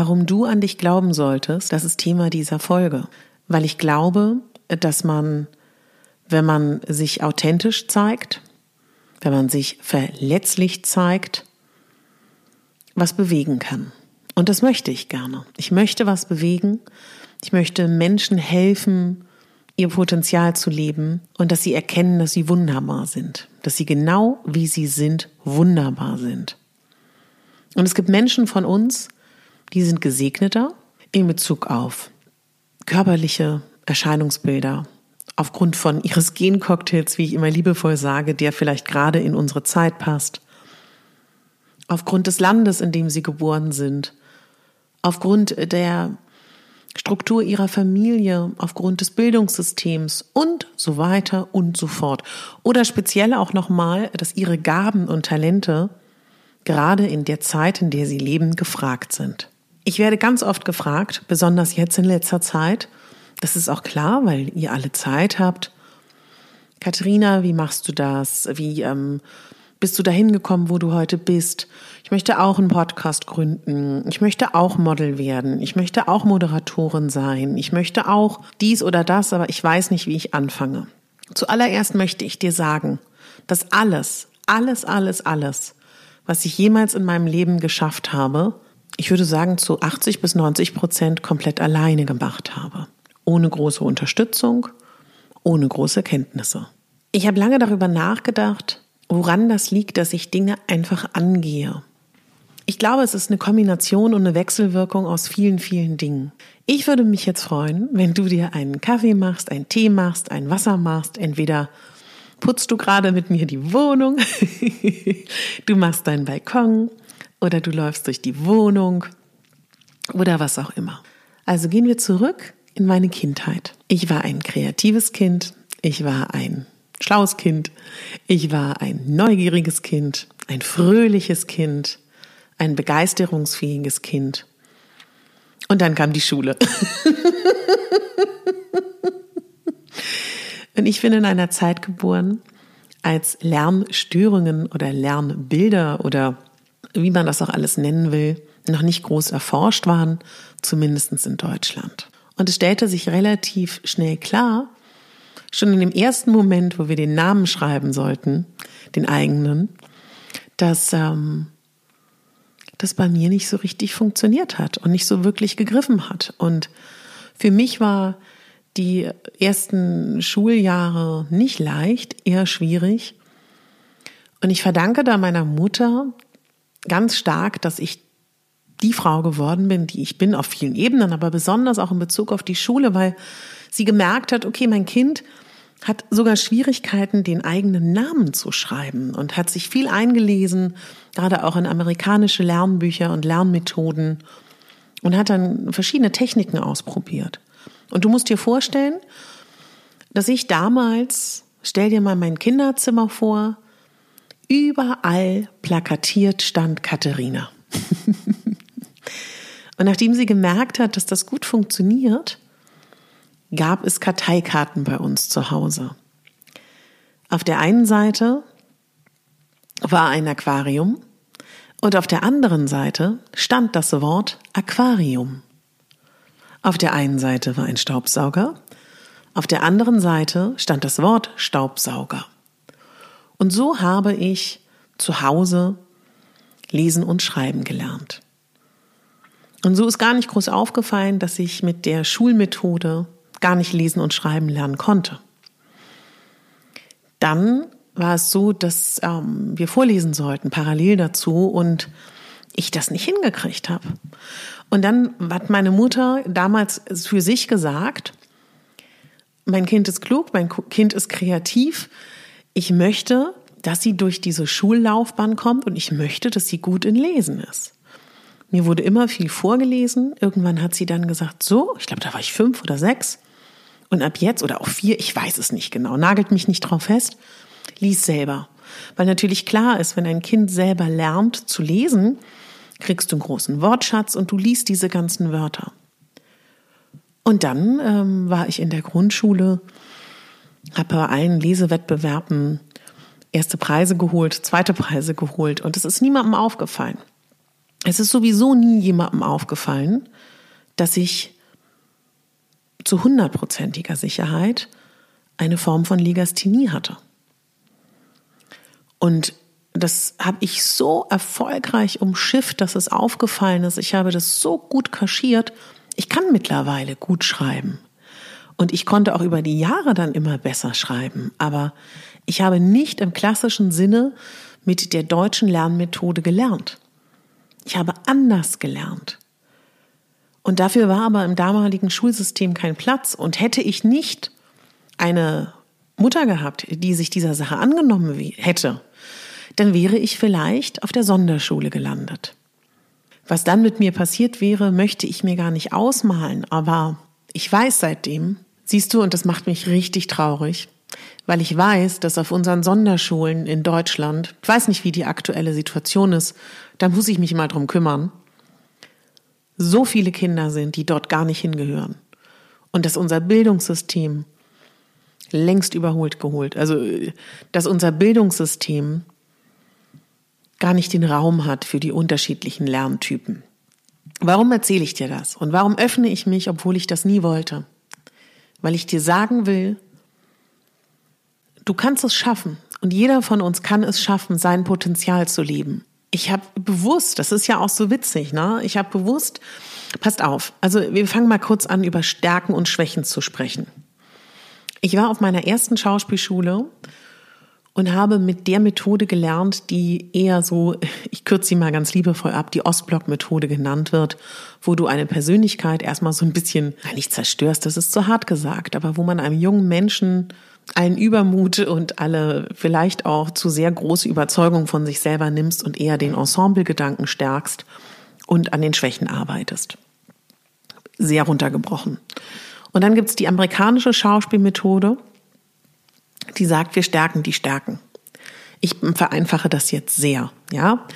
Warum du an dich glauben solltest, das ist Thema dieser Folge. Weil ich glaube, dass man, wenn man sich authentisch zeigt, wenn man sich verletzlich zeigt, was bewegen kann. Und das möchte ich gerne. Ich möchte was bewegen. Ich möchte Menschen helfen, ihr Potenzial zu leben und dass sie erkennen, dass sie wunderbar sind. Dass sie genau wie sie sind, wunderbar sind. Und es gibt Menschen von uns, die sind gesegneter in Bezug auf körperliche Erscheinungsbilder, aufgrund von ihres Gencocktails, wie ich immer liebevoll sage, der vielleicht gerade in unsere Zeit passt, aufgrund des Landes, in dem sie geboren sind, aufgrund der Struktur ihrer Familie, aufgrund des Bildungssystems und so weiter und so fort. Oder speziell auch nochmal, dass ihre Gaben und Talente gerade in der Zeit, in der sie leben, gefragt sind. Ich werde ganz oft gefragt, besonders jetzt in letzter Zeit, das ist auch klar, weil ihr alle Zeit habt. Katharina, wie machst du das? Wie ähm, bist du dahin gekommen, wo du heute bist? Ich möchte auch einen Podcast gründen. Ich möchte auch Model werden. Ich möchte auch Moderatorin sein. Ich möchte auch dies oder das, aber ich weiß nicht, wie ich anfange. Zuallererst möchte ich dir sagen, dass alles, alles, alles, alles, was ich jemals in meinem Leben geschafft habe, ich würde sagen, zu 80 bis 90 Prozent komplett alleine gemacht habe. Ohne große Unterstützung, ohne große Kenntnisse. Ich habe lange darüber nachgedacht, woran das liegt, dass ich Dinge einfach angehe. Ich glaube, es ist eine Kombination und eine Wechselwirkung aus vielen, vielen Dingen. Ich würde mich jetzt freuen, wenn du dir einen Kaffee machst, einen Tee machst, ein Wasser machst. Entweder putzt du gerade mit mir die Wohnung, du machst deinen Balkon, oder du läufst durch die Wohnung oder was auch immer. Also gehen wir zurück in meine Kindheit. Ich war ein kreatives Kind, ich war ein schlaues Kind, ich war ein neugieriges Kind, ein fröhliches Kind, ein begeisterungsfähiges Kind. Und dann kam die Schule. Und ich bin in einer Zeit geboren, als Lernstörungen oder Lernbilder oder wie man das auch alles nennen will, noch nicht groß erforscht waren, zumindest in Deutschland. Und es stellte sich relativ schnell klar, schon in dem ersten Moment, wo wir den Namen schreiben sollten, den eigenen, dass ähm, das bei mir nicht so richtig funktioniert hat und nicht so wirklich gegriffen hat. Und für mich war die ersten Schuljahre nicht leicht, eher schwierig. Und ich verdanke da meiner Mutter, ganz stark, dass ich die Frau geworden bin, die ich bin, auf vielen Ebenen, aber besonders auch in Bezug auf die Schule, weil sie gemerkt hat, okay, mein Kind hat sogar Schwierigkeiten, den eigenen Namen zu schreiben und hat sich viel eingelesen, gerade auch in amerikanische Lernbücher und Lernmethoden und hat dann verschiedene Techniken ausprobiert. Und du musst dir vorstellen, dass ich damals, stell dir mal mein Kinderzimmer vor, Überall plakatiert stand Katharina. Und nachdem sie gemerkt hat, dass das gut funktioniert, gab es Karteikarten bei uns zu Hause. Auf der einen Seite war ein Aquarium und auf der anderen Seite stand das Wort Aquarium. Auf der einen Seite war ein Staubsauger, auf der anderen Seite stand das Wort Staubsauger. Und so habe ich zu Hause lesen und schreiben gelernt. Und so ist gar nicht groß aufgefallen, dass ich mit der Schulmethode gar nicht lesen und schreiben lernen konnte. Dann war es so, dass ähm, wir vorlesen sollten, parallel dazu, und ich das nicht hingekriegt habe. Und dann hat meine Mutter damals für sich gesagt, mein Kind ist klug, mein Kind ist kreativ. Ich möchte, dass sie durch diese Schullaufbahn kommt und ich möchte, dass sie gut in Lesen ist. Mir wurde immer viel vorgelesen. Irgendwann hat sie dann gesagt, so, ich glaube, da war ich fünf oder sechs. Und ab jetzt oder auch vier, ich weiß es nicht genau, nagelt mich nicht drauf fest, lies selber. Weil natürlich klar ist, wenn ein Kind selber lernt zu lesen, kriegst du einen großen Wortschatz und du liest diese ganzen Wörter. Und dann ähm, war ich in der Grundschule, habe bei allen Lesewettbewerben erste Preise geholt, zweite Preise geholt und es ist niemandem aufgefallen. Es ist sowieso nie jemandem aufgefallen, dass ich zu hundertprozentiger Sicherheit eine Form von Legasthenie hatte. Und das habe ich so erfolgreich umschifft, dass es aufgefallen ist. Ich habe das so gut kaschiert. Ich kann mittlerweile gut schreiben. Und ich konnte auch über die Jahre dann immer besser schreiben. Aber ich habe nicht im klassischen Sinne mit der deutschen Lernmethode gelernt. Ich habe anders gelernt. Und dafür war aber im damaligen Schulsystem kein Platz. Und hätte ich nicht eine Mutter gehabt, die sich dieser Sache angenommen hätte, dann wäre ich vielleicht auf der Sonderschule gelandet. Was dann mit mir passiert wäre, möchte ich mir gar nicht ausmalen, aber ich weiß seitdem, siehst du, und das macht mich richtig traurig, weil ich weiß, dass auf unseren Sonderschulen in Deutschland, ich weiß nicht, wie die aktuelle Situation ist, da muss ich mich mal drum kümmern, so viele Kinder sind, die dort gar nicht hingehören. Und dass unser Bildungssystem längst überholt geholt, also dass unser Bildungssystem gar nicht den Raum hat für die unterschiedlichen Lerntypen. Warum erzähle ich dir das? Und warum öffne ich mich, obwohl ich das nie wollte? Weil ich dir sagen will, du kannst es schaffen. Und jeder von uns kann es schaffen, sein Potenzial zu leben. Ich habe bewusst, das ist ja auch so witzig, ne? Ich habe bewusst, passt auf, also wir fangen mal kurz an, über Stärken und Schwächen zu sprechen. Ich war auf meiner ersten Schauspielschule und habe mit der Methode gelernt, die eher so, ich kürze sie mal ganz liebevoll ab, die Ostblock-Methode genannt wird, wo du eine Persönlichkeit erstmal so ein bisschen, nicht zerstörst, das ist zu hart gesagt, aber wo man einem jungen Menschen allen Übermut und alle vielleicht auch zu sehr große Überzeugung von sich selber nimmst und eher den Ensemblegedanken stärkst und an den Schwächen arbeitest. Sehr runtergebrochen. Und dann gibt's die amerikanische Schauspielmethode, die sagt, wir stärken die Stärken. Ich vereinfache das jetzt sehr, ja.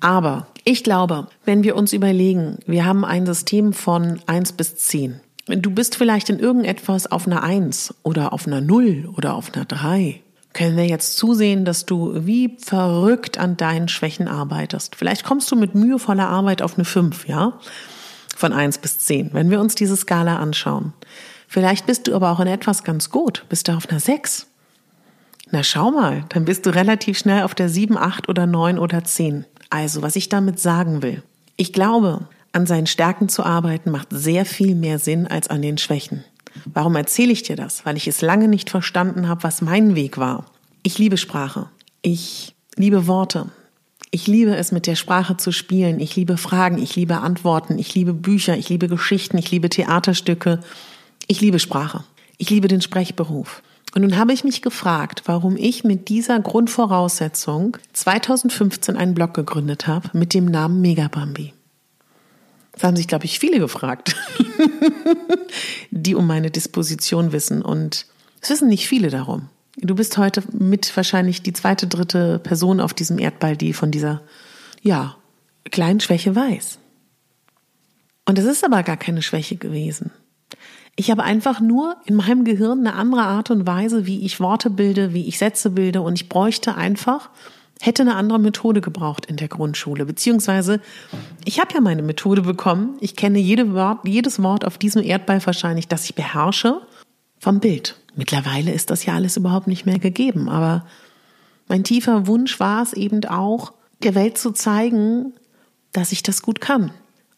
Aber ich glaube, wenn wir uns überlegen, wir haben ein System von eins bis zehn. Du bist vielleicht in irgendetwas auf einer eins oder auf einer null oder auf einer drei. Können wir jetzt zusehen, dass du wie verrückt an deinen Schwächen arbeitest. Vielleicht kommst du mit mühevoller Arbeit auf eine fünf, ja? Von eins bis zehn. Wenn wir uns diese Skala anschauen. Vielleicht bist du aber auch in etwas ganz gut. Bist du auf einer sechs na schau mal, dann bist du relativ schnell auf der 7, 8 oder 9 oder 10. Also, was ich damit sagen will. Ich glaube, an seinen Stärken zu arbeiten macht sehr viel mehr Sinn als an den Schwächen. Warum erzähle ich dir das? Weil ich es lange nicht verstanden habe, was mein Weg war. Ich liebe Sprache. Ich liebe Worte. Ich liebe es, mit der Sprache zu spielen. Ich liebe Fragen. Ich liebe Antworten. Ich liebe Bücher. Ich liebe Geschichten. Ich liebe Theaterstücke. Ich liebe Sprache. Ich liebe den Sprechberuf. Und nun habe ich mich gefragt, warum ich mit dieser Grundvoraussetzung 2015 einen Blog gegründet habe mit dem Namen Megabambi. Das haben sich, glaube ich, viele gefragt, die um meine Disposition wissen. Und es wissen nicht viele darum. Du bist heute mit wahrscheinlich die zweite, dritte Person auf diesem Erdball, die von dieser, ja, kleinen Schwäche weiß. Und es ist aber gar keine Schwäche gewesen. Ich habe einfach nur in meinem Gehirn eine andere Art und Weise, wie ich Worte bilde, wie ich Sätze bilde und ich bräuchte einfach, hätte eine andere Methode gebraucht in der Grundschule. Beziehungsweise, ich habe ja meine Methode bekommen. Ich kenne jede Wort, jedes Wort auf diesem Erdball wahrscheinlich, das ich beherrsche, vom Bild. Mittlerweile ist das ja alles überhaupt nicht mehr gegeben. Aber mein tiefer Wunsch war es eben auch, der Welt zu zeigen, dass ich das gut kann.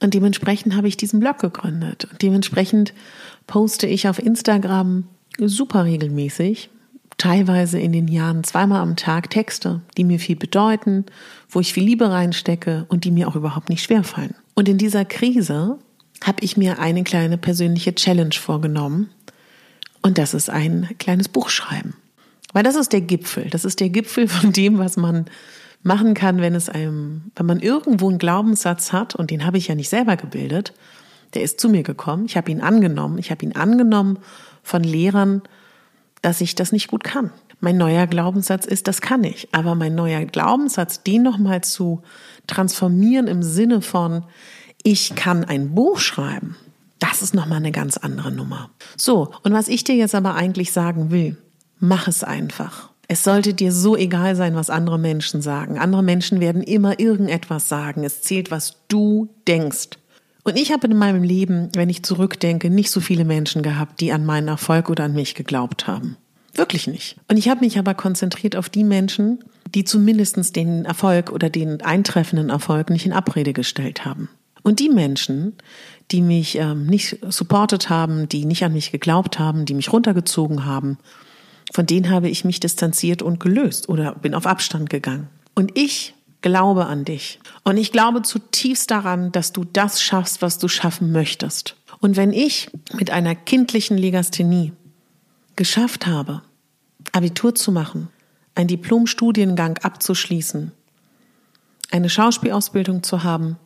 Und dementsprechend habe ich diesen Blog gegründet. Und dementsprechend poste ich auf Instagram super regelmäßig, teilweise in den Jahren zweimal am Tag Texte, die mir viel bedeuten, wo ich viel Liebe reinstecke und die mir auch überhaupt nicht schwerfallen. Und in dieser Krise habe ich mir eine kleine persönliche Challenge vorgenommen. Und das ist ein kleines Buch schreiben. Weil das ist der Gipfel. Das ist der Gipfel von dem, was man machen kann, wenn es einem, wenn man irgendwo einen Glaubenssatz hat, und den habe ich ja nicht selber gebildet, der ist zu mir gekommen, ich habe ihn angenommen, ich habe ihn angenommen von Lehrern, dass ich das nicht gut kann. Mein neuer Glaubenssatz ist, das kann ich. Aber mein neuer Glaubenssatz, den nochmal zu transformieren im Sinne von, ich kann ein Buch schreiben, das ist nochmal eine ganz andere Nummer. So, und was ich dir jetzt aber eigentlich sagen will, mach es einfach. Es sollte dir so egal sein, was andere Menschen sagen. Andere Menschen werden immer irgendetwas sagen. Es zählt, was du denkst. Und ich habe in meinem Leben, wenn ich zurückdenke, nicht so viele Menschen gehabt, die an meinen Erfolg oder an mich geglaubt haben. Wirklich nicht. Und ich habe mich aber konzentriert auf die Menschen, die zumindest den Erfolg oder den eintreffenden Erfolg nicht in Abrede gestellt haben. Und die Menschen, die mich ähm, nicht supportet haben, die nicht an mich geglaubt haben, die mich runtergezogen haben, von denen habe ich mich distanziert und gelöst oder bin auf Abstand gegangen. Und ich glaube an dich. Und ich glaube zutiefst daran, dass du das schaffst, was du schaffen möchtest. Und wenn ich mit einer kindlichen Legasthenie geschafft habe, Abitur zu machen, einen Diplomstudiengang abzuschließen, eine Schauspielausbildung zu haben,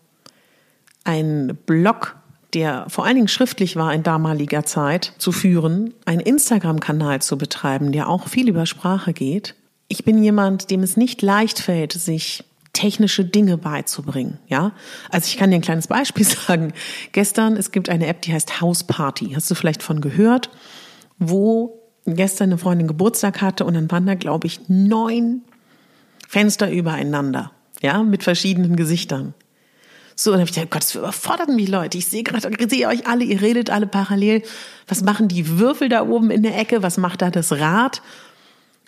einen Blog der vor allen Dingen schriftlich war in damaliger Zeit, zu führen, einen Instagram-Kanal zu betreiben, der auch viel über Sprache geht. Ich bin jemand, dem es nicht leicht fällt, sich technische Dinge beizubringen, ja. Also ich kann dir ein kleines Beispiel sagen. Gestern, es gibt eine App, die heißt House Party. Hast du vielleicht von gehört? Wo gestern eine Freundin Geburtstag hatte und dann waren da, glaube ich, neun Fenster übereinander, ja, mit verschiedenen Gesichtern. So, und dann habe ich gedacht, Gott, das überfordert mich, Leute. Ich sehe gerade, ich sehe euch alle, ihr redet alle parallel. Was machen die Würfel da oben in der Ecke? Was macht da das Rad?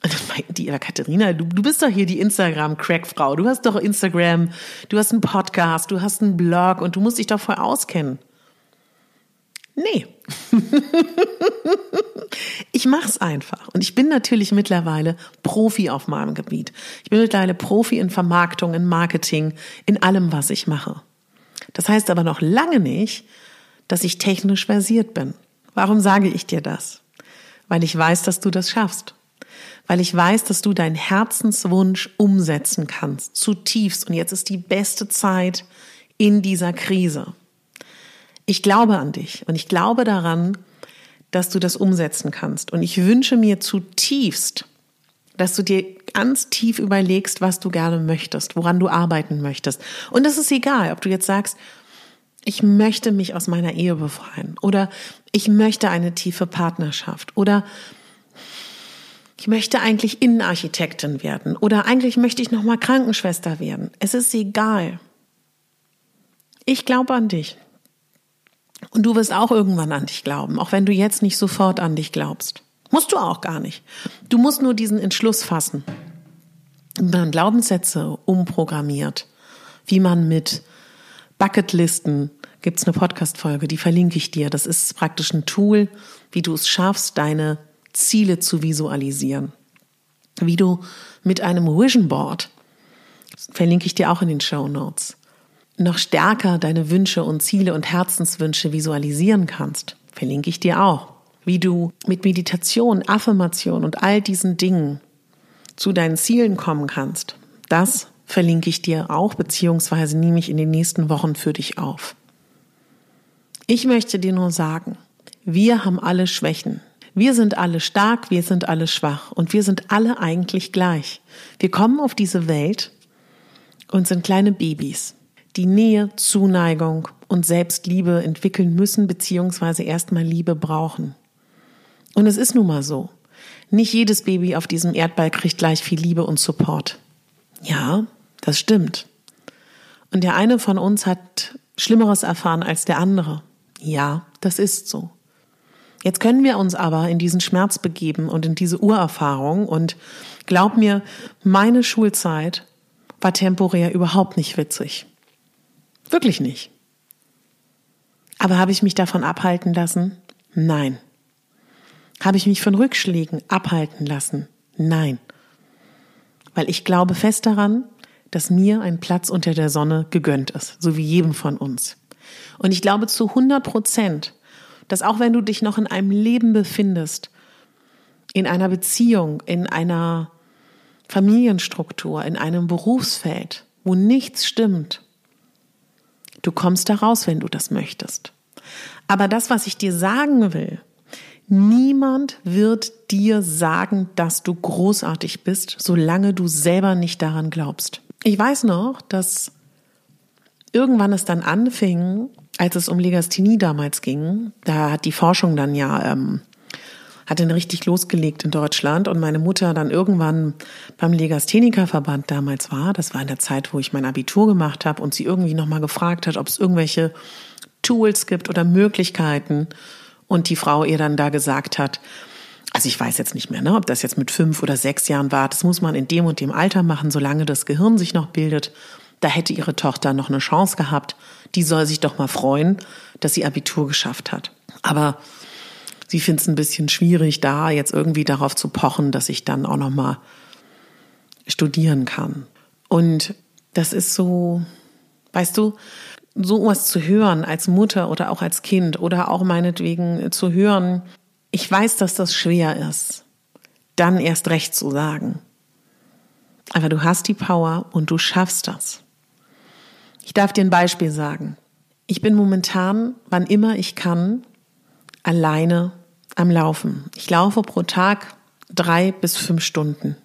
Und dann meinten die, Katharina, du, du bist doch hier die Instagram-Crack-Frau. Du hast doch Instagram, du hast einen Podcast, du hast einen Blog und du musst dich doch voll auskennen. Nee. ich mach's einfach. Und ich bin natürlich mittlerweile Profi auf meinem Gebiet. Ich bin mittlerweile Profi in Vermarktung, in Marketing, in allem, was ich mache. Das heißt aber noch lange nicht, dass ich technisch versiert bin. Warum sage ich dir das? Weil ich weiß, dass du das schaffst. Weil ich weiß, dass du deinen Herzenswunsch umsetzen kannst, zutiefst. Und jetzt ist die beste Zeit in dieser Krise. Ich glaube an dich und ich glaube daran, dass du das umsetzen kannst. Und ich wünsche mir zutiefst, dass du dir ganz tief überlegst, was du gerne möchtest, woran du arbeiten möchtest. Und es ist egal, ob du jetzt sagst, ich möchte mich aus meiner Ehe befreien oder ich möchte eine tiefe Partnerschaft oder ich möchte eigentlich Innenarchitektin werden oder eigentlich möchte ich noch mal Krankenschwester werden. Es ist egal. Ich glaube an dich. Und du wirst auch irgendwann an dich glauben, auch wenn du jetzt nicht sofort an dich glaubst. Musst du auch gar nicht. Du musst nur diesen Entschluss fassen. Wie man Glaubenssätze umprogrammiert, wie man mit Bucketlisten, gibt's eine Podcast-Folge, die verlinke ich dir. Das ist praktisch ein Tool, wie du es schaffst, deine Ziele zu visualisieren. Wie du mit einem Vision Board, verlinke ich dir auch in den Show Notes, noch stärker deine Wünsche und Ziele und Herzenswünsche visualisieren kannst, verlinke ich dir auch wie du mit Meditation, Affirmation und all diesen Dingen zu deinen Zielen kommen kannst, das verlinke ich dir auch, beziehungsweise nehme ich in den nächsten Wochen für dich auf. Ich möchte dir nur sagen, wir haben alle Schwächen. Wir sind alle stark, wir sind alle schwach und wir sind alle eigentlich gleich. Wir kommen auf diese Welt und sind kleine Babys, die Nähe, Zuneigung und Selbstliebe entwickeln müssen, beziehungsweise erstmal Liebe brauchen. Und es ist nun mal so. Nicht jedes Baby auf diesem Erdball kriegt gleich viel Liebe und Support. Ja, das stimmt. Und der eine von uns hat Schlimmeres erfahren als der andere. Ja, das ist so. Jetzt können wir uns aber in diesen Schmerz begeben und in diese Urerfahrung und glaub mir, meine Schulzeit war temporär überhaupt nicht witzig. Wirklich nicht. Aber habe ich mich davon abhalten lassen? Nein. Habe ich mich von Rückschlägen abhalten lassen? Nein. Weil ich glaube fest daran, dass mir ein Platz unter der Sonne gegönnt ist, so wie jedem von uns. Und ich glaube zu 100 Prozent, dass auch wenn du dich noch in einem Leben befindest, in einer Beziehung, in einer Familienstruktur, in einem Berufsfeld, wo nichts stimmt, du kommst da raus, wenn du das möchtest. Aber das, was ich dir sagen will, Niemand wird dir sagen, dass du großartig bist, solange du selber nicht daran glaubst. Ich weiß noch, dass irgendwann es dann anfing, als es um Legasthenie damals ging, da hat die Forschung dann ja ähm, hat dann richtig losgelegt in Deutschland und meine Mutter dann irgendwann beim Legasthenikerverband damals war. Das war in der Zeit, wo ich mein Abitur gemacht habe und sie irgendwie nochmal gefragt hat, ob es irgendwelche Tools gibt oder Möglichkeiten, und die Frau ihr dann da gesagt hat, also ich weiß jetzt nicht mehr, ne, ob das jetzt mit fünf oder sechs Jahren war, das muss man in dem und dem Alter machen, solange das Gehirn sich noch bildet. Da hätte ihre Tochter noch eine Chance gehabt. Die soll sich doch mal freuen, dass sie Abitur geschafft hat. Aber sie findet es ein bisschen schwierig, da jetzt irgendwie darauf zu pochen, dass ich dann auch noch mal studieren kann. Und das ist so, weißt du, so was zu hören als Mutter oder auch als Kind oder auch meinetwegen zu hören, ich weiß, dass das schwer ist, dann erst recht zu sagen. Aber du hast die Power und du schaffst das. Ich darf dir ein Beispiel sagen. Ich bin momentan, wann immer ich kann, alleine am Laufen. Ich laufe pro Tag drei bis fünf Stunden.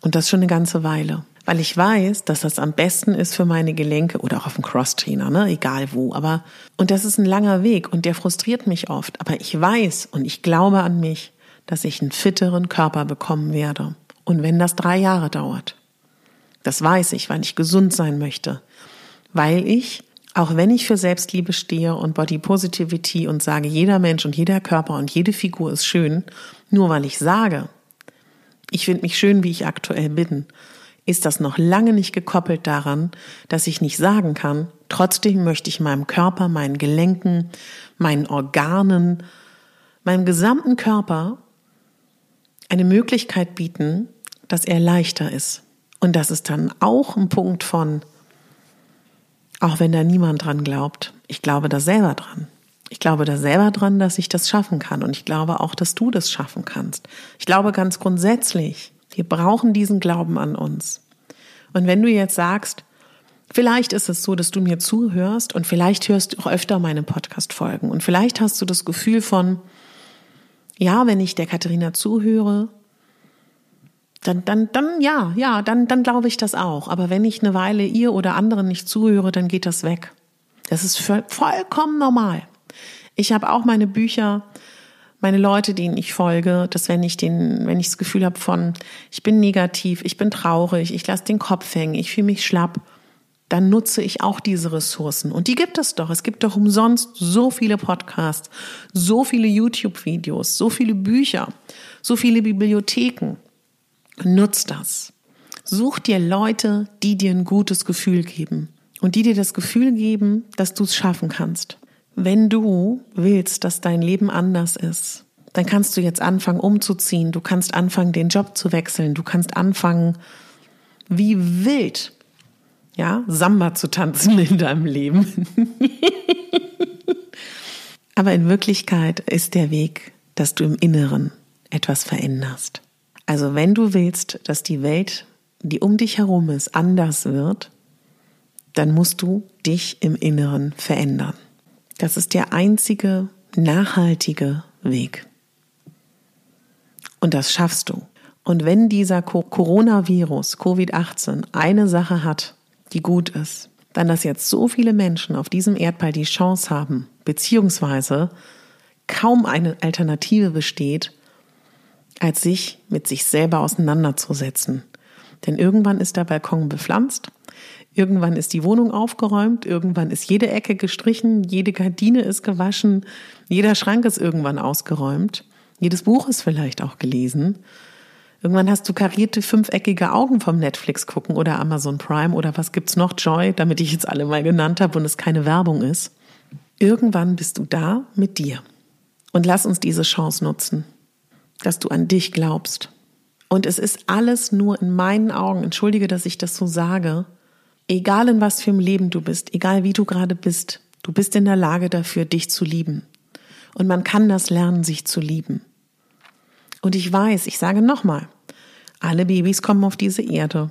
Und das schon eine ganze Weile weil ich weiß, dass das am besten ist für meine Gelenke oder auch auf dem Cross-Trainer, ne, egal wo. Aber, und das ist ein langer Weg und der frustriert mich oft. Aber ich weiß und ich glaube an mich, dass ich einen fitteren Körper bekommen werde. Und wenn das drei Jahre dauert, das weiß ich, weil ich gesund sein möchte. Weil ich, auch wenn ich für Selbstliebe stehe und Body Positivity und sage, jeder Mensch und jeder Körper und jede Figur ist schön, nur weil ich sage, ich finde mich schön, wie ich aktuell bin, ist das noch lange nicht gekoppelt daran, dass ich nicht sagen kann, trotzdem möchte ich meinem Körper, meinen Gelenken, meinen Organen, meinem gesamten Körper eine Möglichkeit bieten, dass er leichter ist. Und das ist dann auch ein Punkt von, auch wenn da niemand dran glaubt, ich glaube da selber dran. Ich glaube da selber dran, dass ich das schaffen kann. Und ich glaube auch, dass du das schaffen kannst. Ich glaube ganz grundsätzlich, wir brauchen diesen Glauben an uns. Und wenn du jetzt sagst, vielleicht ist es so, dass du mir zuhörst und vielleicht hörst du auch öfter meine Podcast-Folgen und vielleicht hast du das Gefühl von, ja, wenn ich der Katharina zuhöre, dann, dann, dann, ja, ja, dann, dann glaube ich das auch. Aber wenn ich eine Weile ihr oder anderen nicht zuhöre, dann geht das weg. Das ist vollkommen normal. Ich habe auch meine Bücher meine Leute, denen ich folge, dass wenn ich den, wenn ich das Gefühl habe von, ich bin negativ, ich bin traurig, ich lasse den Kopf hängen, ich fühle mich schlapp, dann nutze ich auch diese Ressourcen. Und die gibt es doch. Es gibt doch umsonst so viele Podcasts, so viele YouTube-Videos, so viele Bücher, so viele Bibliotheken. Nutz das. Such dir Leute, die dir ein gutes Gefühl geben und die dir das Gefühl geben, dass du es schaffen kannst. Wenn du willst, dass dein Leben anders ist, dann kannst du jetzt anfangen umzuziehen, du kannst anfangen, den Job zu wechseln, du kannst anfangen, wie wild, ja, Samba zu tanzen in deinem Leben. Aber in Wirklichkeit ist der Weg, dass du im Inneren etwas veränderst. Also wenn du willst, dass die Welt, die um dich herum ist, anders wird, dann musst du dich im Inneren verändern. Das ist der einzige nachhaltige Weg. Und das schaffst du. Und wenn dieser Coronavirus, Covid-18, eine Sache hat, die gut ist, dann dass jetzt so viele Menschen auf diesem Erdball die Chance haben, beziehungsweise kaum eine Alternative besteht, als sich mit sich selber auseinanderzusetzen. Denn irgendwann ist der Balkon bepflanzt, irgendwann ist die Wohnung aufgeräumt, irgendwann ist jede Ecke gestrichen, jede Gardine ist gewaschen, jeder Schrank ist irgendwann ausgeräumt, jedes Buch ist vielleicht auch gelesen. Irgendwann hast du karierte fünfeckige Augen vom Netflix gucken oder Amazon Prime oder was gibt's noch Joy, damit ich jetzt alle mal genannt habe und es keine Werbung ist. Irgendwann bist du da mit dir. Und lass uns diese Chance nutzen, dass du an dich glaubst. Und es ist alles nur in meinen Augen, entschuldige, dass ich das so sage, egal in was für einem Leben du bist, egal wie du gerade bist, du bist in der Lage dafür, dich zu lieben. Und man kann das lernen, sich zu lieben. Und ich weiß, ich sage nochmal, alle Babys kommen auf diese Erde.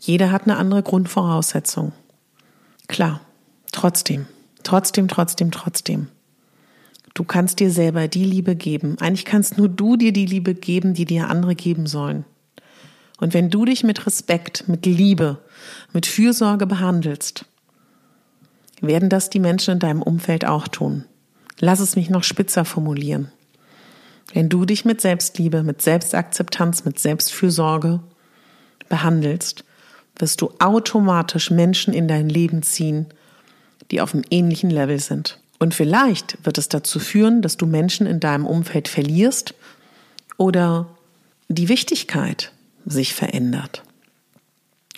Jeder hat eine andere Grundvoraussetzung. Klar, trotzdem, trotzdem, trotzdem, trotzdem. Du kannst dir selber die Liebe geben. Eigentlich kannst nur du dir die Liebe geben, die dir andere geben sollen. Und wenn du dich mit Respekt, mit Liebe, mit Fürsorge behandelst, werden das die Menschen in deinem Umfeld auch tun. Lass es mich noch spitzer formulieren. Wenn du dich mit Selbstliebe, mit Selbstakzeptanz, mit Selbstfürsorge behandelst, wirst du automatisch Menschen in dein Leben ziehen, die auf einem ähnlichen Level sind. Und vielleicht wird es dazu führen, dass du Menschen in deinem Umfeld verlierst oder die Wichtigkeit sich verändert.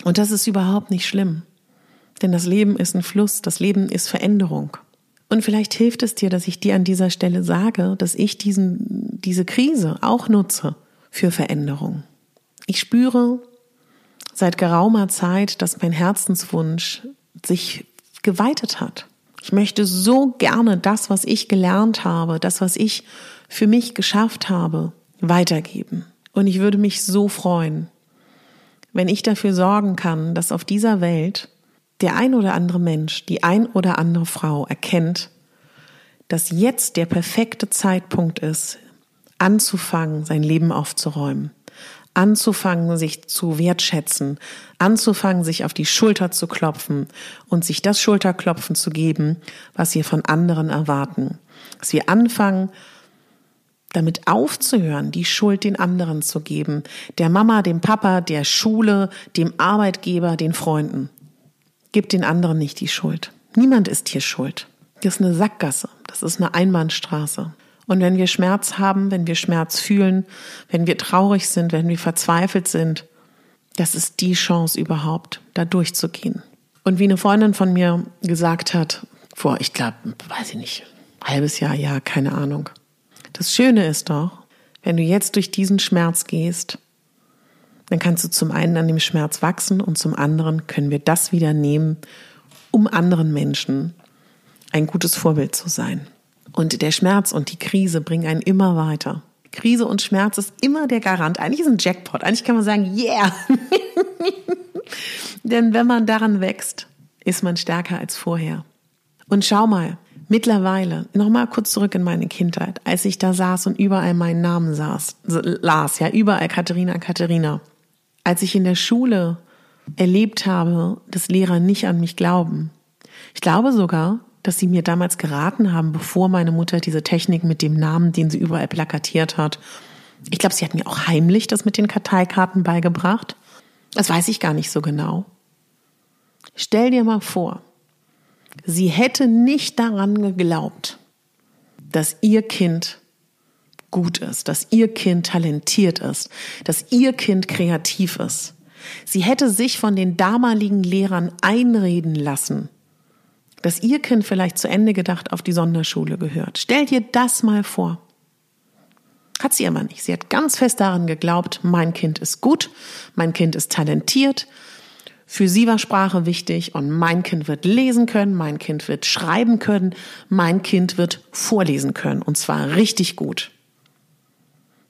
Und das ist überhaupt nicht schlimm. Denn das Leben ist ein Fluss, das Leben ist Veränderung. Und vielleicht hilft es dir, dass ich dir an dieser Stelle sage, dass ich diesen, diese Krise auch nutze für Veränderung. Ich spüre seit geraumer Zeit, dass mein Herzenswunsch sich geweitet hat. Ich möchte so gerne das, was ich gelernt habe, das, was ich für mich geschafft habe, weitergeben. Und ich würde mich so freuen, wenn ich dafür sorgen kann, dass auf dieser Welt der ein oder andere Mensch, die ein oder andere Frau erkennt, dass jetzt der perfekte Zeitpunkt ist, anzufangen, sein Leben aufzuräumen, anzufangen, sich zu wertschätzen, anzufangen, sich auf die Schulter zu klopfen und sich das Schulterklopfen zu geben, was wir von anderen erwarten. Dass wir anfangen, damit aufzuhören, die Schuld den anderen zu geben, der Mama, dem Papa, der Schule, dem Arbeitgeber, den Freunden. Gib den anderen nicht die Schuld. Niemand ist hier schuld. Das ist eine Sackgasse. Das ist eine Einbahnstraße. Und wenn wir Schmerz haben, wenn wir Schmerz fühlen, wenn wir traurig sind, wenn wir verzweifelt sind, das ist die Chance überhaupt, da durchzugehen. Und wie eine Freundin von mir gesagt hat, vor, ich glaube, weiß ich nicht, halbes Jahr, ja, keine Ahnung. Das Schöne ist doch, wenn du jetzt durch diesen Schmerz gehst, dann kannst du zum einen an dem Schmerz wachsen und zum anderen können wir das wieder nehmen, um anderen Menschen ein gutes Vorbild zu sein. Und der Schmerz und die Krise bringen einen immer weiter. Krise und Schmerz ist immer der Garant. Eigentlich ist ein Jackpot. Eigentlich kann man sagen, yeah. Denn wenn man daran wächst, ist man stärker als vorher. Und schau mal, mittlerweile, nochmal kurz zurück in meine Kindheit, als ich da saß und überall meinen Namen saß, las, ja, überall Katharina, Katharina als ich in der Schule erlebt habe, dass Lehrer nicht an mich glauben. Ich glaube sogar, dass sie mir damals geraten haben, bevor meine Mutter diese Technik mit dem Namen, den sie überall plakatiert hat. Ich glaube, sie hat mir auch heimlich das mit den Karteikarten beigebracht. Das weiß ich gar nicht so genau. Stell dir mal vor, sie hätte nicht daran geglaubt, dass ihr Kind gut ist, dass ihr Kind talentiert ist, dass ihr Kind kreativ ist. Sie hätte sich von den damaligen Lehrern einreden lassen, dass ihr Kind vielleicht zu Ende gedacht auf die Sonderschule gehört. Stell dir das mal vor. Hat sie aber nicht. Sie hat ganz fest daran geglaubt, mein Kind ist gut, mein Kind ist talentiert, für sie war Sprache wichtig und mein Kind wird lesen können, mein Kind wird schreiben können, mein Kind wird vorlesen können und zwar richtig gut.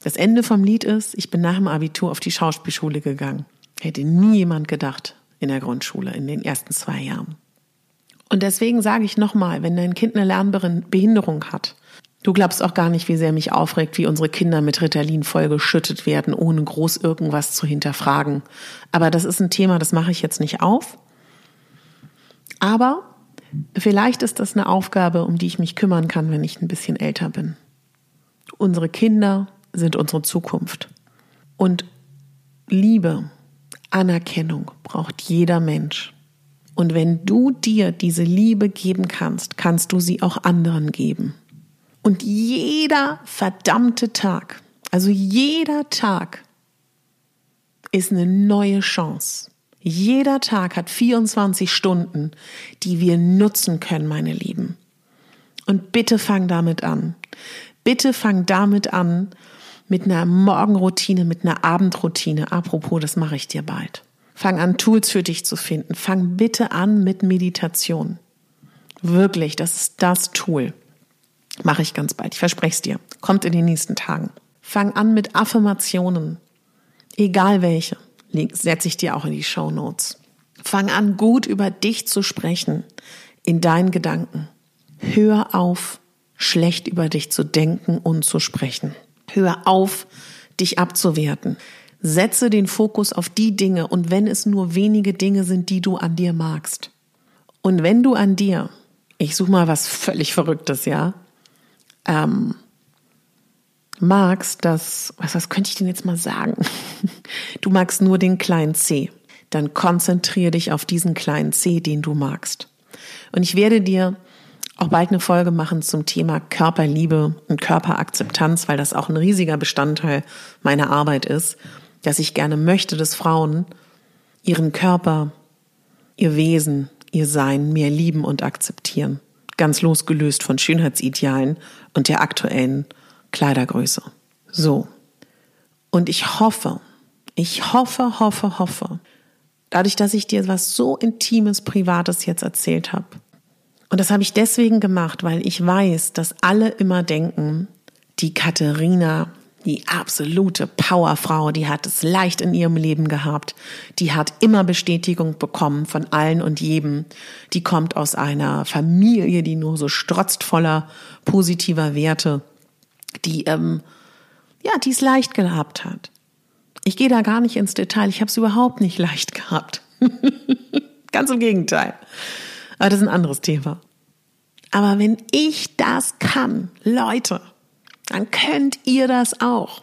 Das Ende vom Lied ist, ich bin nach dem Abitur auf die Schauspielschule gegangen. Hätte nie jemand gedacht in der Grundschule, in den ersten zwei Jahren. Und deswegen sage ich nochmal, wenn dein Kind eine Lernbehinderung hat, du glaubst auch gar nicht, wie sehr mich aufregt, wie unsere Kinder mit Ritalin vollgeschüttet werden, ohne groß irgendwas zu hinterfragen. Aber das ist ein Thema, das mache ich jetzt nicht auf. Aber vielleicht ist das eine Aufgabe, um die ich mich kümmern kann, wenn ich ein bisschen älter bin. Unsere Kinder sind unsere Zukunft. Und Liebe, Anerkennung braucht jeder Mensch. Und wenn du dir diese Liebe geben kannst, kannst du sie auch anderen geben. Und jeder verdammte Tag, also jeder Tag ist eine neue Chance. Jeder Tag hat 24 Stunden, die wir nutzen können, meine Lieben. Und bitte fang damit an. Bitte fang damit an, mit einer Morgenroutine, mit einer Abendroutine. Apropos, das mache ich dir bald. Fang an, Tools für dich zu finden. Fang bitte an mit Meditation. Wirklich, das ist das Tool. Mache ich ganz bald. Ich verspreche es dir. Kommt in den nächsten Tagen. Fang an mit Affirmationen. Egal welche. Setze ich dir auch in die Show Notes. Fang an, gut über dich zu sprechen. In deinen Gedanken. Hör auf, schlecht über dich zu denken und zu sprechen. Hör auf, dich abzuwerten. Setze den Fokus auf die Dinge und wenn es nur wenige Dinge sind, die du an dir magst. Und wenn du an dir, ich suche mal was völlig Verrücktes, ja, ähm, magst, dass, was, was könnte ich denn jetzt mal sagen? Du magst nur den kleinen C. Dann konzentriere dich auf diesen kleinen C, den du magst. Und ich werde dir auch bald eine Folge machen zum Thema Körperliebe und Körperakzeptanz, weil das auch ein riesiger Bestandteil meiner Arbeit ist, dass ich gerne möchte, dass Frauen ihren Körper, ihr Wesen, ihr Sein mehr lieben und akzeptieren. Ganz losgelöst von Schönheitsidealen und der aktuellen Kleidergröße. So. Und ich hoffe, ich hoffe, hoffe, hoffe, dadurch, dass ich dir was so Intimes, Privates jetzt erzählt habe. Und das habe ich deswegen gemacht, weil ich weiß, dass alle immer denken, die Katharina, die absolute Powerfrau, die hat es leicht in ihrem Leben gehabt, die hat immer Bestätigung bekommen von allen und jedem, die kommt aus einer Familie, die nur so strotzt voller positiver Werte die, ähm, ja, die es leicht gehabt hat. Ich gehe da gar nicht ins Detail. Ich habe es überhaupt nicht leicht gehabt. Ganz im Gegenteil. Aber das ist ein anderes Thema. Aber wenn ich das kann, Leute, dann könnt ihr das auch.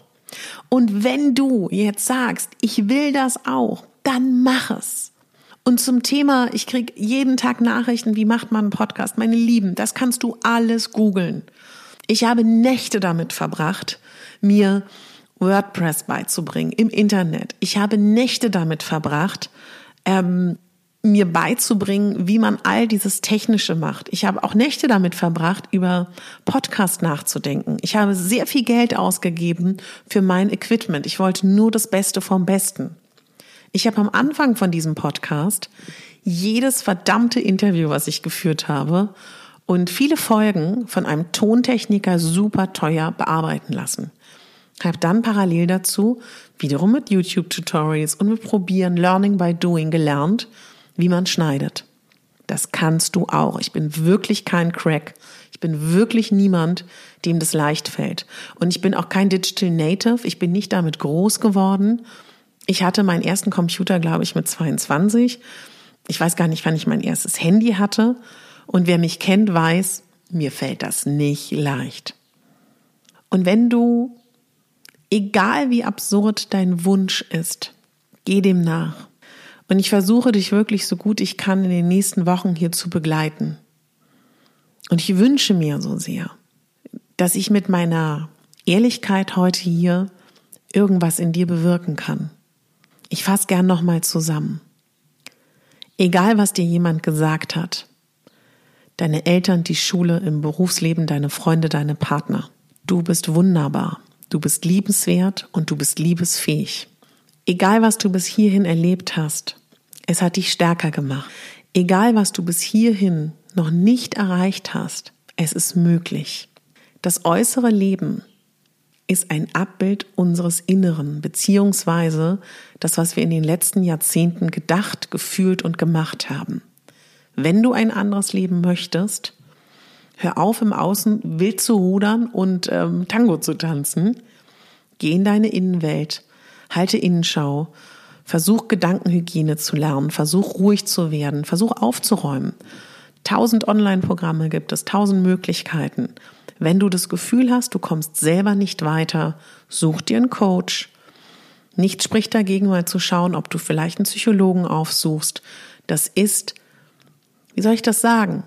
Und wenn du jetzt sagst, ich will das auch, dann mach es. Und zum Thema, ich kriege jeden Tag Nachrichten, wie macht man einen Podcast? Meine Lieben, das kannst du alles googeln. Ich habe Nächte damit verbracht, mir WordPress beizubringen im Internet. Ich habe Nächte damit verbracht, ähm, mir beizubringen, wie man all dieses Technische macht. Ich habe auch Nächte damit verbracht, über Podcast nachzudenken. Ich habe sehr viel Geld ausgegeben für mein Equipment. Ich wollte nur das Beste vom Besten. Ich habe am Anfang von diesem Podcast jedes verdammte Interview, was ich geführt habe, und viele Folgen von einem Tontechniker super teuer bearbeiten lassen. Habe dann parallel dazu wiederum mit YouTube-Tutorials und mit Probieren, Learning by Doing gelernt, wie man schneidet. Das kannst du auch. Ich bin wirklich kein Crack. Ich bin wirklich niemand, dem das leicht fällt. Und ich bin auch kein Digital Native. Ich bin nicht damit groß geworden. Ich hatte meinen ersten Computer, glaube ich, mit 22. Ich weiß gar nicht, wann ich mein erstes Handy hatte. Und wer mich kennt, weiß, mir fällt das nicht leicht. Und wenn du, egal wie absurd dein Wunsch ist, geh dem nach. Und ich versuche dich wirklich so gut ich kann in den nächsten Wochen hier zu begleiten. Und ich wünsche mir so sehr, dass ich mit meiner Ehrlichkeit heute hier irgendwas in dir bewirken kann. Ich fasse gern nochmal zusammen. Egal, was dir jemand gesagt hat, deine Eltern, die Schule, im Berufsleben, deine Freunde, deine Partner. Du bist wunderbar, du bist liebenswert und du bist liebesfähig. Egal, was du bis hierhin erlebt hast, es hat dich stärker gemacht. Egal, was du bis hierhin noch nicht erreicht hast, es ist möglich. Das äußere Leben ist ein Abbild unseres Inneren, beziehungsweise das, was wir in den letzten Jahrzehnten gedacht, gefühlt und gemacht haben. Wenn du ein anderes Leben möchtest, hör auf, im Außen wild zu rudern und ähm, Tango zu tanzen. Geh in deine Innenwelt, halte Innenschau, Versuch Gedankenhygiene zu lernen, versuch ruhig zu werden, versuch aufzuräumen. Tausend Online-Programme gibt es, tausend Möglichkeiten. Wenn du das Gefühl hast, du kommst selber nicht weiter, such dir einen Coach. Nichts spricht dagegen, mal zu schauen, ob du vielleicht einen Psychologen aufsuchst. Das ist, wie soll ich das sagen?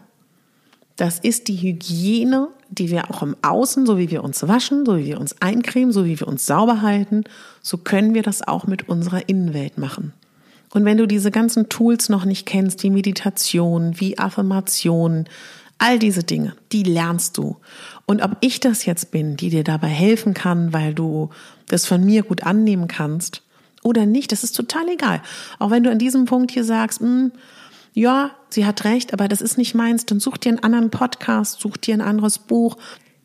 Das ist die Hygiene, die wir auch im Außen, so wie wir uns waschen, so wie wir uns eincremen, so wie wir uns sauber halten, so können wir das auch mit unserer Innenwelt machen. Und wenn du diese ganzen Tools noch nicht kennst, wie Meditation, wie Affirmation, all diese Dinge, die lernst du. Und ob ich das jetzt bin, die dir dabei helfen kann, weil du das von mir gut annehmen kannst oder nicht, das ist total egal. Auch wenn du an diesem Punkt hier sagst, hm, ja, sie hat recht, aber das ist nicht meins, dann such dir einen anderen Podcast, such dir ein anderes Buch.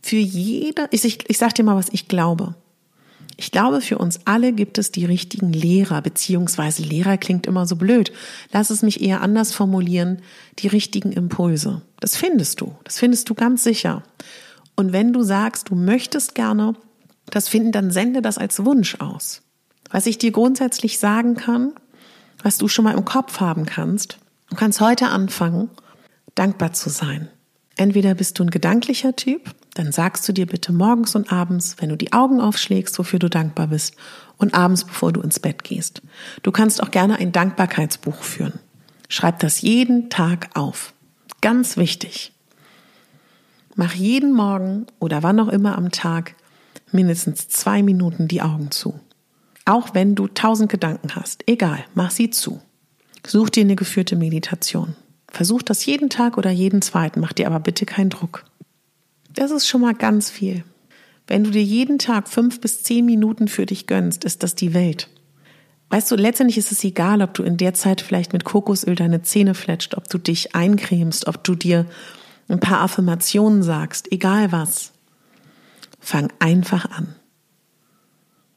Für jede, ich, ich, ich sag dir mal, was ich glaube. Ich glaube, für uns alle gibt es die richtigen Lehrer, beziehungsweise Lehrer klingt immer so blöd. Lass es mich eher anders formulieren, die richtigen Impulse. Das findest du, das findest du ganz sicher. Und wenn du sagst, du möchtest gerne das finden, dann sende das als Wunsch aus. Was ich dir grundsätzlich sagen kann, was du schon mal im Kopf haben kannst, du kannst heute anfangen, dankbar zu sein. Entweder bist du ein gedanklicher Typ, dann sagst du dir bitte morgens und abends, wenn du die Augen aufschlägst, wofür du dankbar bist, und abends, bevor du ins Bett gehst. Du kannst auch gerne ein Dankbarkeitsbuch führen. Schreib das jeden Tag auf. Ganz wichtig. Mach jeden Morgen oder wann auch immer am Tag mindestens zwei Minuten die Augen zu. Auch wenn du tausend Gedanken hast, egal, mach sie zu. Such dir eine geführte Meditation. Versuch das jeden Tag oder jeden zweiten, mach dir aber bitte keinen Druck. Das ist schon mal ganz viel. Wenn du dir jeden Tag fünf bis zehn Minuten für dich gönnst, ist das die Welt. Weißt du, letztendlich ist es egal, ob du in der Zeit vielleicht mit Kokosöl deine Zähne fletscht, ob du dich eincremst, ob du dir ein paar Affirmationen sagst, egal was. Fang einfach an.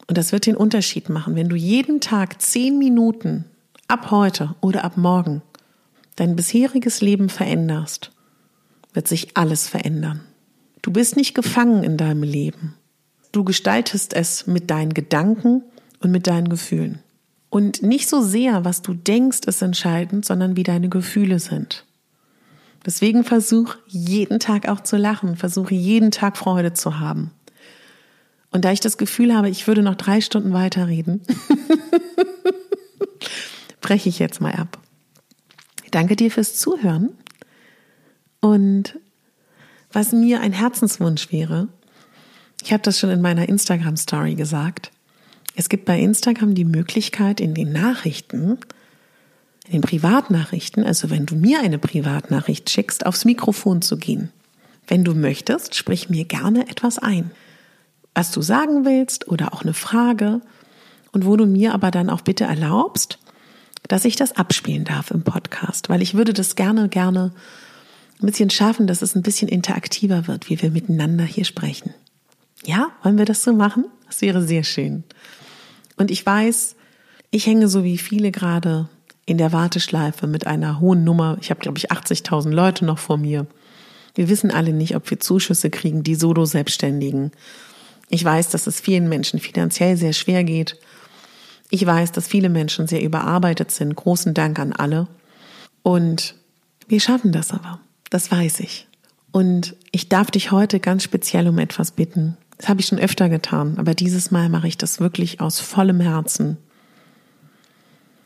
Und das wird den Unterschied machen, wenn du jeden Tag zehn Minuten ab heute oder ab morgen dein bisheriges Leben veränderst, wird sich alles verändern. Du bist nicht gefangen in deinem Leben. Du gestaltest es mit deinen Gedanken und mit deinen Gefühlen. Und nicht so sehr, was du denkst, ist entscheidend, sondern wie deine Gefühle sind. Deswegen versuch jeden Tag auch zu lachen, versuche jeden Tag Freude zu haben. Und da ich das Gefühl habe, ich würde noch drei Stunden weiterreden, breche ich jetzt mal ab. Danke dir fürs Zuhören und was mir ein Herzenswunsch wäre, ich habe das schon in meiner Instagram-Story gesagt, es gibt bei Instagram die Möglichkeit, in den Nachrichten, in den Privatnachrichten, also wenn du mir eine Privatnachricht schickst, aufs Mikrofon zu gehen. Wenn du möchtest, sprich mir gerne etwas ein, was du sagen willst oder auch eine Frage und wo du mir aber dann auch bitte erlaubst, dass ich das abspielen darf im Podcast, weil ich würde das gerne, gerne ein bisschen schaffen, dass es ein bisschen interaktiver wird, wie wir miteinander hier sprechen. Ja, wollen wir das so machen? Das wäre sehr schön. Und ich weiß, ich hänge so wie viele gerade in der Warteschleife mit einer hohen Nummer. Ich habe, glaube ich, 80.000 Leute noch vor mir. Wir wissen alle nicht, ob wir Zuschüsse kriegen, die Solo-Selbstständigen. Ich weiß, dass es vielen Menschen finanziell sehr schwer geht. Ich weiß, dass viele Menschen sehr überarbeitet sind. Großen Dank an alle. Und wir schaffen das aber. Das weiß ich. Und ich darf dich heute ganz speziell um etwas bitten. Das habe ich schon öfter getan, aber dieses Mal mache ich das wirklich aus vollem Herzen.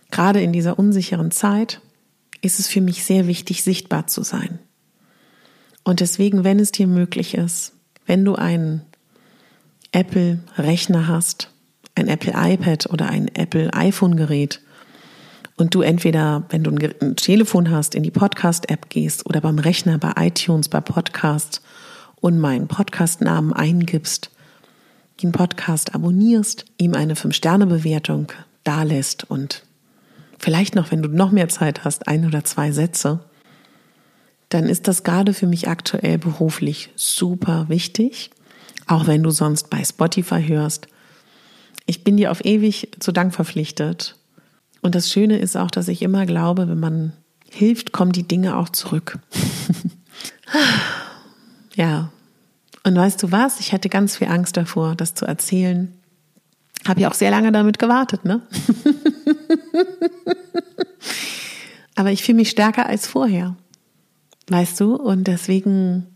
Gerade in dieser unsicheren Zeit ist es für mich sehr wichtig, sichtbar zu sein. Und deswegen, wenn es dir möglich ist, wenn du einen Apple-Rechner hast, ein Apple iPad oder ein Apple iPhone-Gerät, und du entweder, wenn du ein Telefon hast, in die Podcast-App gehst oder beim Rechner bei iTunes, bei Podcast und meinen Podcast-Namen eingibst, den Podcast abonnierst, ihm eine 5-Sterne-Bewertung dalässt und vielleicht noch, wenn du noch mehr Zeit hast, ein oder zwei Sätze, dann ist das gerade für mich aktuell beruflich super wichtig. Auch wenn du sonst bei Spotify hörst. Ich bin dir auf ewig zu Dank verpflichtet und das Schöne ist auch, dass ich immer glaube, wenn man hilft, kommen die Dinge auch zurück. ja. Und weißt du was? Ich hatte ganz viel Angst davor, das zu erzählen. Habe ja auch sehr lange damit gewartet, ne? Aber ich fühle mich stärker als vorher. Weißt du? Und deswegen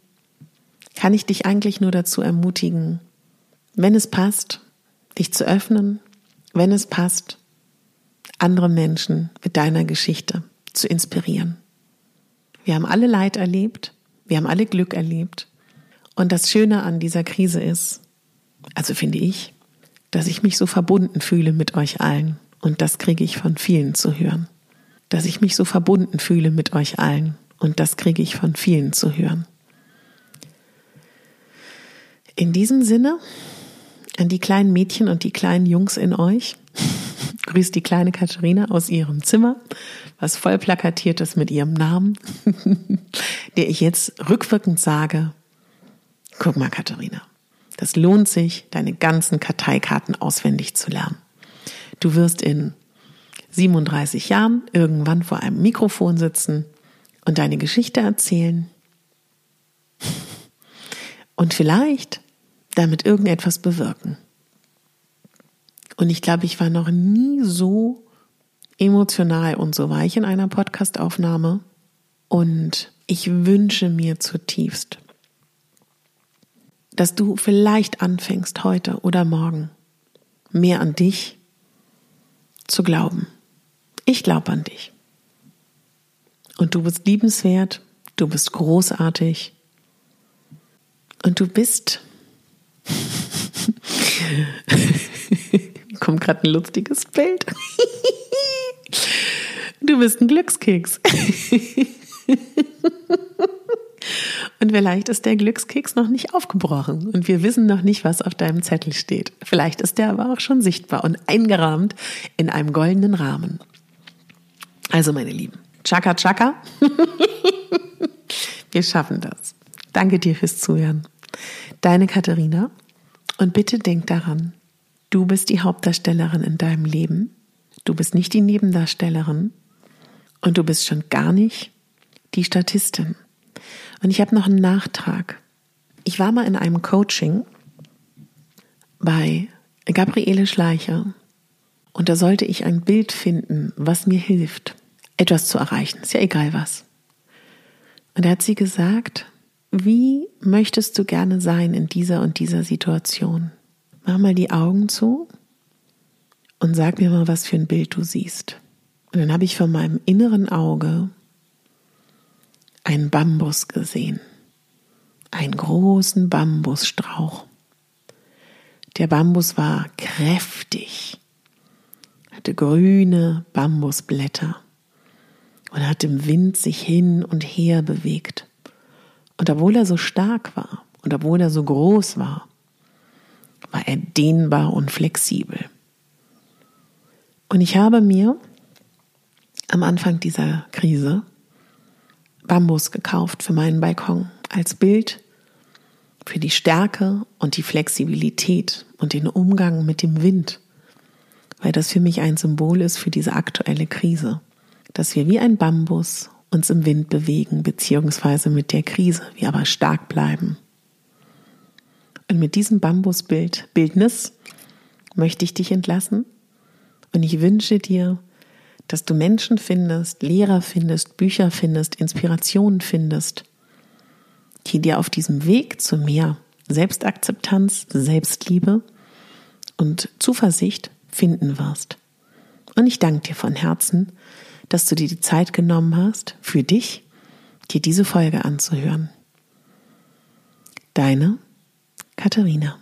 kann ich dich eigentlich nur dazu ermutigen, wenn es passt, dich zu öffnen, wenn es passt, andere Menschen mit deiner Geschichte zu inspirieren. Wir haben alle Leid erlebt, wir haben alle Glück erlebt. Und das Schöne an dieser Krise ist, also finde ich, dass ich mich so verbunden fühle mit euch allen. Und das kriege ich von vielen zu hören. Dass ich mich so verbunden fühle mit euch allen. Und das kriege ich von vielen zu hören. In diesem Sinne, an die kleinen Mädchen und die kleinen Jungs in euch, grüßt die kleine Katharina aus ihrem Zimmer, was voll plakatiert ist mit ihrem Namen, der ich jetzt rückwirkend sage, guck mal Katharina, das lohnt sich, deine ganzen Karteikarten auswendig zu lernen. Du wirst in 37 Jahren irgendwann vor einem Mikrofon sitzen und deine Geschichte erzählen und vielleicht damit irgendetwas bewirken. Und ich glaube, ich war noch nie so emotional und so weich in einer Podcastaufnahme. Und ich wünsche mir zutiefst, dass du vielleicht anfängst heute oder morgen mehr an dich zu glauben. Ich glaube an dich. Und du bist liebenswert, du bist großartig und du bist. kommt gerade ein lustiges Bild. du bist ein Glückskeks. Und vielleicht ist der Glückskeks noch nicht aufgebrochen und wir wissen noch nicht, was auf deinem Zettel steht. Vielleicht ist der aber auch schon sichtbar und eingerahmt in einem goldenen Rahmen. Also meine Lieben, Chaka Chaka. wir schaffen das. Danke dir fürs Zuhören. Deine Katharina. Und bitte denk daran, du bist die Hauptdarstellerin in deinem Leben. Du bist nicht die Nebendarstellerin. Und du bist schon gar nicht die Statistin. Und ich habe noch einen Nachtrag. Ich war mal in einem Coaching bei Gabriele Schleicher und da sollte ich ein Bild finden, was mir hilft, etwas zu erreichen. Ist ja egal was. Und da hat sie gesagt, wie möchtest du gerne sein in dieser und dieser Situation? Mach mal die Augen zu und sag mir mal, was für ein Bild du siehst. Und dann habe ich vor meinem inneren Auge einen Bambus gesehen, einen großen Bambusstrauch. Der Bambus war kräftig, hatte grüne Bambusblätter und hat im Wind sich hin und her bewegt. Und obwohl er so stark war und obwohl er so groß war, war er dehnbar und flexibel. Und ich habe mir am Anfang dieser Krise Bambus gekauft für meinen Balkon als Bild für die Stärke und die Flexibilität und den Umgang mit dem Wind, weil das für mich ein Symbol ist für diese aktuelle Krise, dass wir wie ein Bambus uns im Wind bewegen, beziehungsweise mit der Krise, wir aber stark bleiben. Und mit diesem Bambusbild, Bildnis, möchte ich dich entlassen und ich wünsche dir dass du Menschen findest, Lehrer findest, Bücher findest, Inspirationen findest, die dir auf diesem Weg zu mehr Selbstakzeptanz, Selbstliebe und Zuversicht finden wirst. Und ich danke dir von Herzen, dass du dir die Zeit genommen hast, für dich, dir diese Folge anzuhören. Deine Katharina.